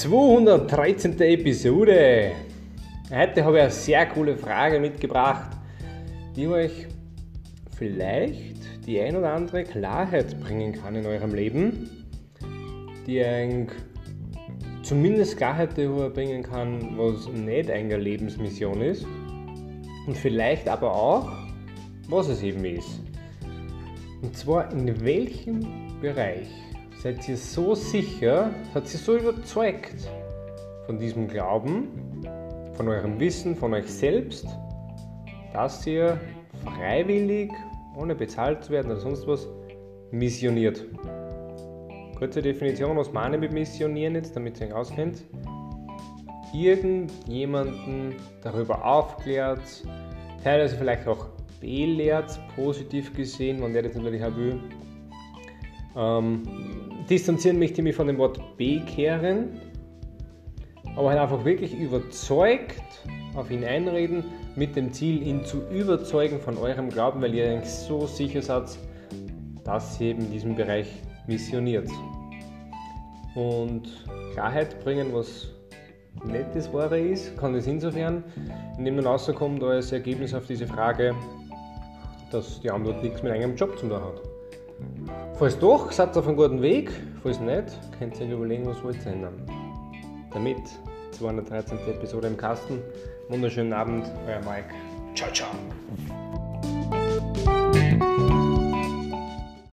213. Episode. Heute habe ich eine sehr coole Frage mitgebracht, die euch vielleicht die ein oder andere Klarheit bringen kann in eurem Leben, die euch zumindest Klarheit darüber bringen kann, was nicht eine Lebensmission ist und vielleicht aber auch, was es eben ist. Und zwar in welchem Bereich seid ihr so sicher, seid ihr so überzeugt von diesem Glauben, von eurem Wissen, von euch selbst, dass ihr freiwillig, ohne bezahlt zu werden oder sonst was, missioniert. Kurze Definition, was meine mit missionieren jetzt, damit ihr euch auskennt. Irgendjemanden darüber aufklärt, teilweise vielleicht auch belehrt, positiv gesehen, wenn der das natürlich auch will. Ähm, distanzieren möchte ich mich von dem Wort bekehren, aber halt einfach wirklich überzeugt auf ihn einreden, mit dem Ziel, ihn zu überzeugen von eurem Glauben, weil ihr so sicher seid, dass ihr eben in diesem Bereich missioniert. Und Klarheit bringen, was nicht das Wahre ist, kann es insofern, indem dann rauskommt als Ergebnis auf diese Frage, dass die Antwort nichts mit einem Job zu tun hat. Falls doch, seid ihr auf einem guten Weg. Falls nicht, könnt ihr euch überlegen, was wollt ihr ändern. Damit 213. Episode im Kasten. Wunderschönen Abend, euer Mike. Ciao, ciao.